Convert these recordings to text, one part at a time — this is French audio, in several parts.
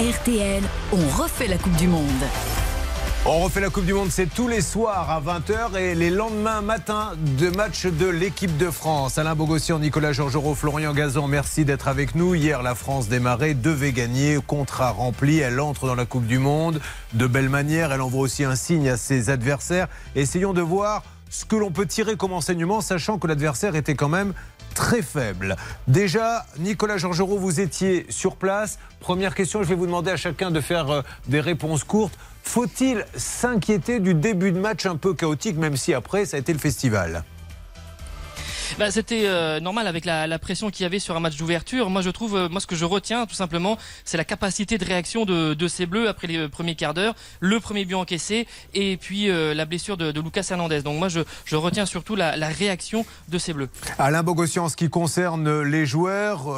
RTL, on refait la Coupe du Monde. On refait la Coupe du Monde, c'est tous les soirs à 20h et les lendemains matin de match de l'équipe de France. Alain Bogossian, Nicolas Georgerot, Florian Gazan, merci d'être avec nous. Hier, la France démarrait, devait gagner, contrat rempli. Elle entre dans la Coupe du Monde de belle manière. Elle envoie aussi un signe à ses adversaires. Essayons de voir ce que l'on peut tirer comme enseignement, sachant que l'adversaire était quand même très faible. Déjà, Nicolas Georgerot, vous étiez sur place. Première question, je vais vous demander à chacun de faire euh, des réponses courtes. Faut-il s'inquiéter du début de match un peu chaotique, même si après, ça a été le festival? Bah, C'était euh, normal avec la, pression qu'il y avait sur un match d'ouverture. Moi, je trouve, euh, moi, ce que je retiens, tout simplement, c'est la capacité de réaction de, de, ces Bleus après les euh, premiers quarts d'heure, le premier but encaissé et puis euh, la blessure de, Lucas Hernandez. Donc moi, je, je retiens surtout la, la, réaction de ces Bleus. Alain Bogossian, en ce qui concerne les joueurs,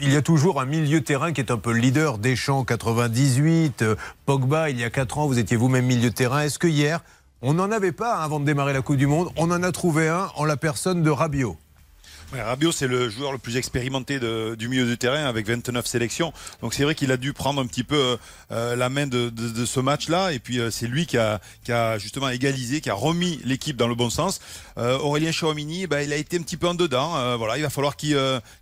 il y a toujours un milieu terrain qui est un peu le leader. Deschamps, 98, Pogba, il y a 4 ans, vous étiez vous-même milieu terrain. Est-ce que hier, on n'en avait pas avant de démarrer la Coupe du Monde. On en a trouvé un en la personne de Rabiot. Rabiot, c'est le joueur le plus expérimenté du milieu de terrain avec 29 sélections. Donc c'est vrai qu'il a dû prendre un petit peu euh, la main de, ce match-là. Et puis euh, c'est lui qui a, justement égalisé, qui a remis l'équipe dans le bon sens. Euh, Aurélien Chouamini, bah, il a été un petit peu en dedans. Voilà, il va falloir qu'il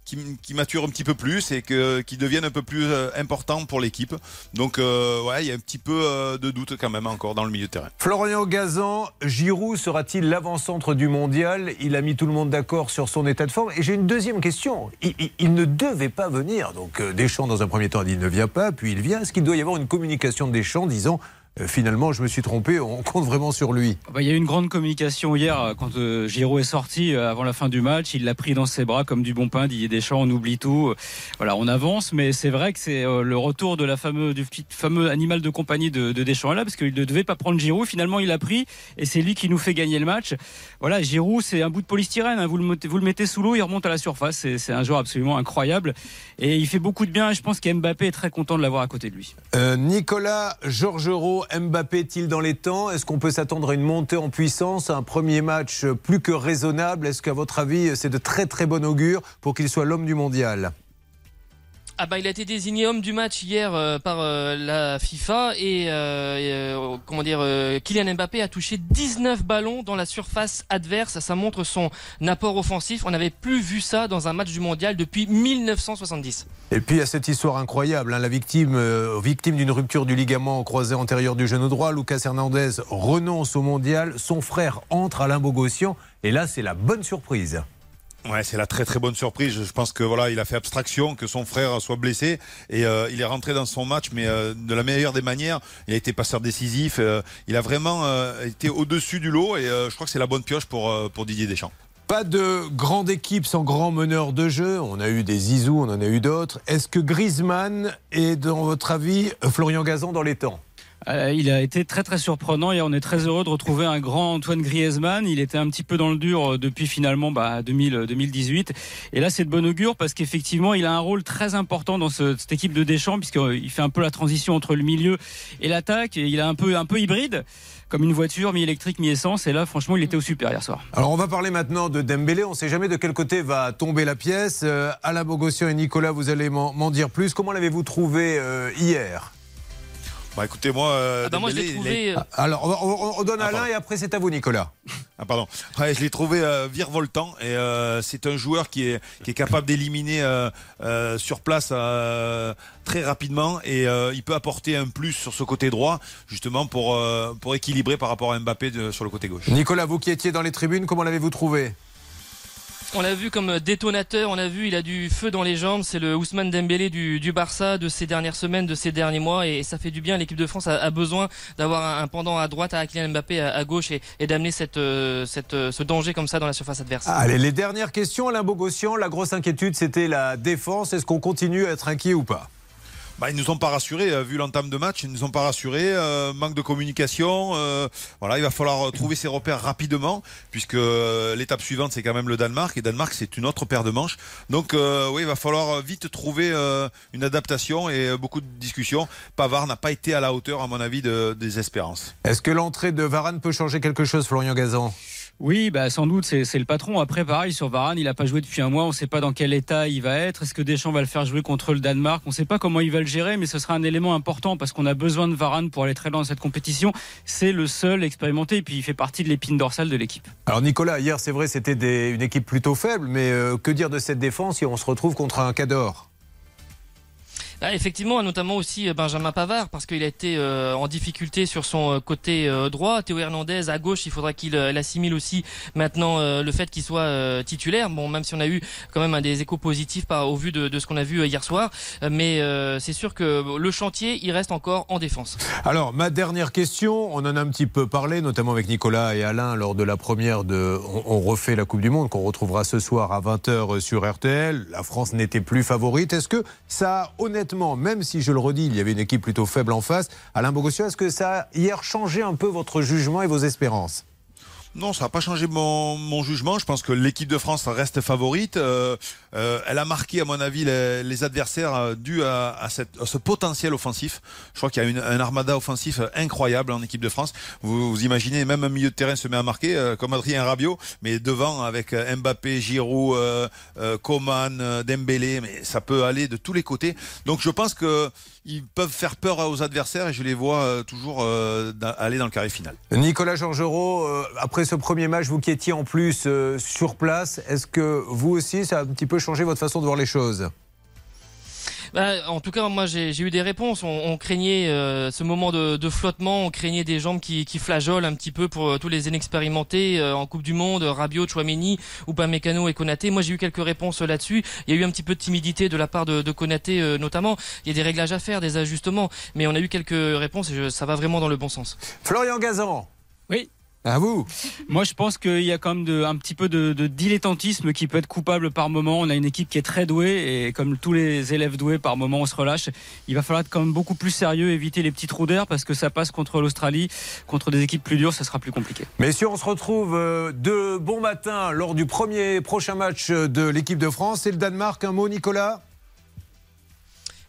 qu mature un petit peu plus et qu'il devienne un peu plus important pour l'équipe. Donc ouais, il y a un petit peu de doute quand même encore dans le milieu de terrain. Florian Gazan, Giroud sera-t-il l'avant-centre du mondial? Il a mis tout le monde d'accord sur son état de Et j'ai une deuxième question. Il, ne devait pas venir. Donc Deschamps, dans un premier temps, a dit il ne vient pas, puis il vient. Est-ce qu'il doit y avoir une communication de Deschamps disant euh, finalement, je me suis trompé, on compte vraiment sur lui. Bah, il y a eu une grande communication hier euh, quand euh, Giroud est sorti euh, avant la fin du match. Il l'a pris dans ses bras comme du bon pain. Didier Deschamps, on oublie tout. Voilà, on avance, mais c'est vrai que c'est le retour de la fameux, du fameux animal de compagnie de, de Deschamps là, parce qu'il ne devait pas prendre Giroud. Finalement, il l'a pris et c'est lui qui nous fait gagner le match. Voilà, Giroud, c'est un bout de polystyrène. Hein. Vous, le mettez, vous le mettez sous l'eau, il remonte à la surface. C'est un joueur absolument incroyable et il fait beaucoup de bien. Et je pense qu'Mbappé est très content de l'avoir à côté de lui. Nicolas Georgerot, Mbappé est-il dans les temps? Est-ce qu'on peut s'attendre à une montée en puissance Un premier match plus que raisonnable? Est-ce qu'à votre avis, c'est de très très bon augure pour qu'il soit l'homme du mondial? Ah bah il a été désigné homme du match hier euh, par euh, la FIFA et euh, comment dire Kylian Mbappé a touché 19 ballons dans la surface adverse. Ça montre son apport offensif. On n'avait plus vu ça dans un match du mondial depuis 1970. Et puis il y a cette histoire incroyable, hein, la victime victime d'une rupture du ligament croisé antérieur du genou droit, Lucas Hernandez renonce au mondial, son frère entre Alain Bogossian et là c'est la bonne surprise. Ouais, c'est la très très bonne surprise. Je pense que voilà, il a fait abstraction que son frère soit blessé et euh, il est rentré dans son match, mais euh, de la meilleure des manières. Il a été passeur décisif. Euh, il a vraiment été au-dessus du lot et je crois que c'est la bonne pioche pour pour Didier Deschamps. Pas de grande équipe sans grand meneur de jeu. On a eu des Zizou, on en a eu d'autres. Est-ce que Griezmann est, dans votre avis, Florian Gazan dans les temps? Euh, il a été très très surprenant et on est très heureux de retrouver un grand Antoine Griezmann. Il était un petit peu dans le dur depuis finalement bah, 2000, 2018 et là c'est de bon augure parce qu'effectivement il a un rôle très important dans ce, cette équipe de Deschamps puisqu'il fait un peu la transition entre le milieu et l'attaque il est un peu un peu hybride comme une voiture mi-électrique mi-essence et là franchement il était au super hier soir. Alors on va parler maintenant de Dembélé. On ne sait jamais de quel côté va tomber la pièce. Euh, Alain Bogossian et Nicolas, vous allez m'en dire plus. Comment l'avez-vous trouvé euh, hier? Bah écoutez, moi. Euh, ah bah moi je l'ai trouvé. est... Alors on, on, on donne à Alain et après c'est à vous, Nicolas. Ah pardon. Ouais, je l'ai trouvé euh, virevoltant et euh, c'est un joueur qui est qui est capable d'éliminer euh, sur place très rapidement et il peut apporter un plus sur ce côté droit justement pour pour équilibrer par rapport à Mbappé de, sur le côté gauche. Nicolas, vous qui étiez dans les tribunes, comment l'avez-vous trouvé? On l'a vu comme détonateur, on l'a vu, il a du feu dans les jambes, c'est le Ousmane Dembélé du, Barça de ces dernières semaines, de ces derniers mois, et, ça fait du bien. L'équipe de France a, besoin d'avoir un, pendant à droite à Kylian Mbappé à, gauche et, d'amener cette, euh, euh, ce danger comme ça dans la surface adverse. Allez, les dernières questions, Alain Bogossian, la grosse inquiétude c'était la défense. Est-ce qu'on continue à être inquiet ou pas? Bah, ils nous ont pas rassurés, euh, vu l'entame de match, ils nous ont pas rassurés. Euh, manque de communication. Euh, voilà, il va falloir trouver ses repères rapidement, puisque l'étape suivante c'est quand même le Danemark, et Danemark c'est une autre paire de manches. Donc oui, il va falloir vite trouver une adaptation et beaucoup de discussions. Pavard n'a pas été à la hauteur, à mon avis, de, des espérances. Est-ce que l'entrée de Varane peut changer quelque chose, Florian Gazan? Oui, bah sans doute, c'est le patron. Après, pareil, sur Varane, il n'a pas joué depuis un mois. On ne sait pas dans quel état il va être. Est-ce que Deschamps va le faire jouer contre le Danemark? On ne sait pas comment il va le gérer, mais ce sera un élément important parce qu'on a besoin de Varane pour aller très loin dans cette compétition. C'est le seul expérimenté et puis il fait partie de l'épine dorsale de l'équipe. Alors Nicolas, hier, c'est vrai, c'était une équipe plutôt faible, mais euh, que dire de cette défense si on se retrouve contre un Cador? Ah, effectivement, notamment aussi euh, Benjamin Pavard, parce qu'il a été euh, en difficulté sur son euh, côté droit. Théo Hernandez à gauche, il faudra qu'il assimile aussi maintenant le fait qu'il soit titulaire. Bon, même si on a eu quand même un des échos positifs par, au vu de, de ce qu'on a vu hier soir, mais c'est sûr que le chantier, il reste encore en défense. Alors, ma dernière question, on en a un petit peu parlé, notamment avec Nicolas et Alain lors de la première de On, on refait la Coupe du Monde, qu'on retrouvera ce soir à 20h sur RTL. La France n'était plus favorite. Est-ce que ça a honnêtement même si je le redis, il y avait une équipe plutôt faible en face, Alain Bogossian, est-ce que ça a hier changé un peu votre jugement et vos espérances? Non, ça n'a pas changé mon, jugement. Je pense que l'équipe de France reste favorite. Euh, euh, elle a marqué, à mon avis, les, adversaires euh, dû à, ce potentiel offensif. Je crois qu'il y a une, un armada offensif incroyable en équipe de France. Vous, imaginez, même un milieu de terrain se met à marquer, comme Adrien Rabiot, mais devant avec Mbappé, Giroud, Coman, Dembélé, mais ça peut aller de tous les côtés. Donc je pense que ils peuvent faire peur aux adversaires et je les vois euh, toujours euh, aller dans le carré final. Nicolas Georgerot, euh, après ce premier match, vous qui étiez en plus sur place, est-ce que vous aussi, ça a un petit peu changé votre façon de voir les choses? Bah, en tout cas, moi j'ai eu des réponses. On, craignait euh, ce moment de, flottement, on craignait des jambes qui, qui flageolent un petit peu pour euh, tous les inexpérimentés euh, en Coupe du Monde, Rabiot, Chouameni, ou pas Mécano et Konaté. Moi j'ai eu quelques réponses là-dessus. Il y a eu un petit peu de timidité de la part de, de Konaté notamment. Il y a des réglages à faire, des ajustements, mais on a eu quelques réponses et ça va vraiment dans le bon sens. Florian Gazan. Oui. À vous. Moi, je pense qu'il y a quand même de, un petit peu de, dilettantisme qui peut être coupable par moment. On a une équipe qui est très douée et comme tous les élèves doués, par moment, on se relâche. Il va falloir être quand même beaucoup plus sérieux, éviter les petits trous d'air parce que ça passe contre l'Australie, contre des équipes plus dures, ça sera plus compliqué. Messieurs, on se retrouve euh, de bon matin lors du premier prochain match de l'équipe de France. Et le Danemark, un mot, Nicolas?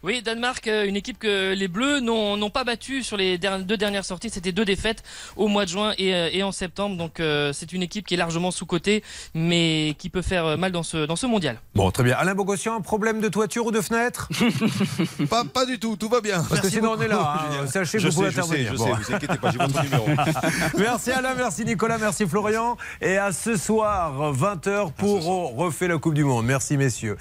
Oui, Danemark, euh, une équipe que les Bleus n'ont pas battu sur les deux dernières sorties. C'était deux défaites au mois de juin et, euh, en septembre. Donc euh, c'est une équipe qui est largement sous-cotée, mais qui peut faire mal dans ce, dans ce mondial. Bon, très bien. Alain Bogossian, un problème de toiture ou de fenêtre? Pas, pas du tout, tout va bien. Parce que sinon on est là. Hein. Sachez que vous pouvez intervenir. Je sais, vous inquiétez pas, j'ai votre numéro. merci Alain, merci Nicolas, merci Florian. Et à ce soir, 20h pour refait la Coupe du Monde. Merci messieurs.